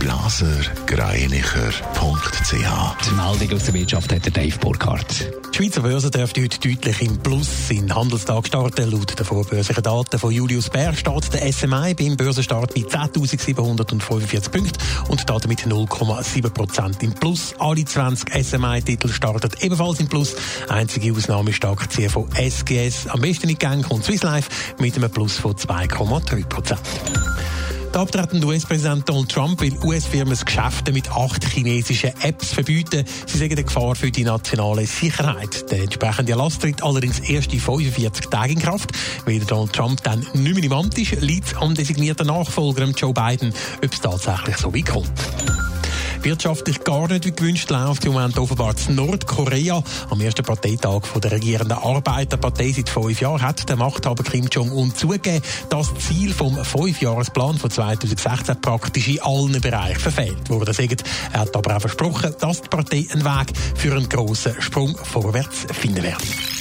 blasergreinicher.ch. Die Meldung aus der Wirtschaft hat Dave Burkhardt. Die Schweizer Börse dürfte heute deutlich im Plus in Handelstag starten. Laut den vorbörslichen Daten von Julius Bär steht der SMI beim Börsenstart bei 10.745 Punkten und damit 0,7 Prozent im Plus. Alle 20 SMI-Titel starten ebenfalls im Plus. Einzige Ausnahme ist die Aktie von SGS. Am besten in Gang kommt Swiss Life mit einem Plus von 2,3 Prozent. Der abtretende US-Präsident Donald Trump will US-Firmen Geschäfte mit acht chinesischen Apps verbieten. Sie sagen eine Gefahr für die nationale Sicherheit. Der entsprechende Erlass tritt allerdings erst in 45 Tagen in Kraft. Weil Donald Trump dann nicht mehr im Amt ist, liegt am designierten Nachfolger Joe Biden, ob es tatsächlich so weit kommt wirtschaftlich gar nicht wie gewünscht läuft im Moment offenbar zu Nordkorea. Am ersten Parteitag von der regierenden Arbeiterpartei seit fünf Jahren hat der Machthaber Kim Jong-un zugegeben, dass das Ziel vom Fünfjahresplan von 2016 praktisch in allen Bereichen verfehlt wurde. Er hat aber auch versprochen, dass die Partei einen Weg für einen grossen Sprung vorwärts finden wird.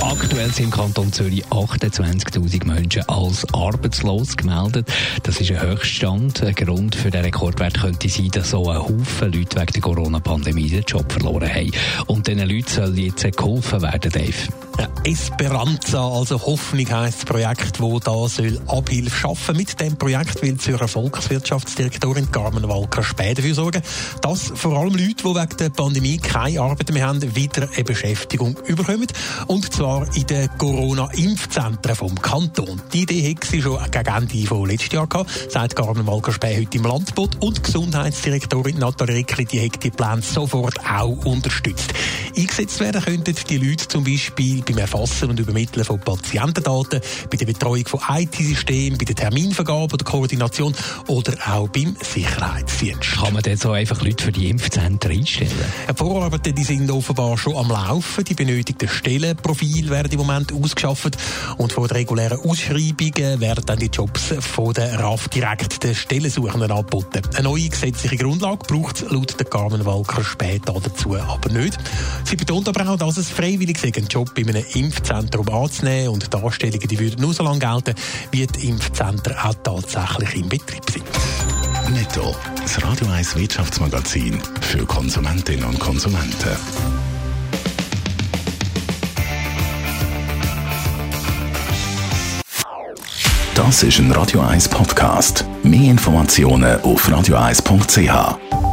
Aktuell sind im Kanton Zürich 28.000 Menschen als arbeitslos gemeldet. Das ist ein Höchststand. Ein Grund für den Rekordwert könnte sein, dass so ein Haufen Leute wegen der Corona-Pandemie den Job verloren haben. Und diesen Leuten soll jetzt geholfen werden, Dave. Esperanza, also Hoffnung heisst das Projekt, wo da soll Abhilfe schaffen. Mit dem Projekt will Zürcher Volkswirtschaftsdirektorin Carmen Walker später dafür sorgen, dass vor allem Leute, die wegen der Pandemie keine Arbeit mehr haben, wieder eine Beschäftigung überkommen. Und zwar in den Corona-Impfzentren vom Kanton. Die Idee hat sie schon gegen Ende von letztes Jahr gehabt, sagt Carmen Walker Späh heute im Landbot. Und Gesundheitsdirektorin Nathalie Rickli, die hat die Pläne sofort auch unterstützt. Eingesetzt werden könnten die Leute zum Beispiel beim Erfassen und Übermitteln von Patientendaten, bei der Betreuung von IT-Systemen, bei der Terminvergabe oder Koordination oder auch beim Sicherheitsdienst. Kann man denn so einfach Leute für die Impfzentren einstellen? Die Vorarbeiten die sind offenbar schon am Laufen. Die benötigten Stellenprofile werden im Moment ausgeschafft und von den regulären Ausschreibungen werden dann die Jobs von der RAF direkt den Stellensuchenden angeboten. Eine neue gesetzliche Grundlage braucht es laut der Carmen Walker später dazu aber nicht. Sie betont aber auch, dass es freiwillig ist, einen Job bei einem Impfzentrum anzunehmen und Darstellungen die würden nur so lange gelten, wie die Impfzentren auch tatsächlich im Betrieb sind. Netto, das Radio 1 Wirtschaftsmagazin für Konsumentinnen und Konsumenten. Das ist ein Radio 1 Podcast. Mehr Informationen auf radio1.ch.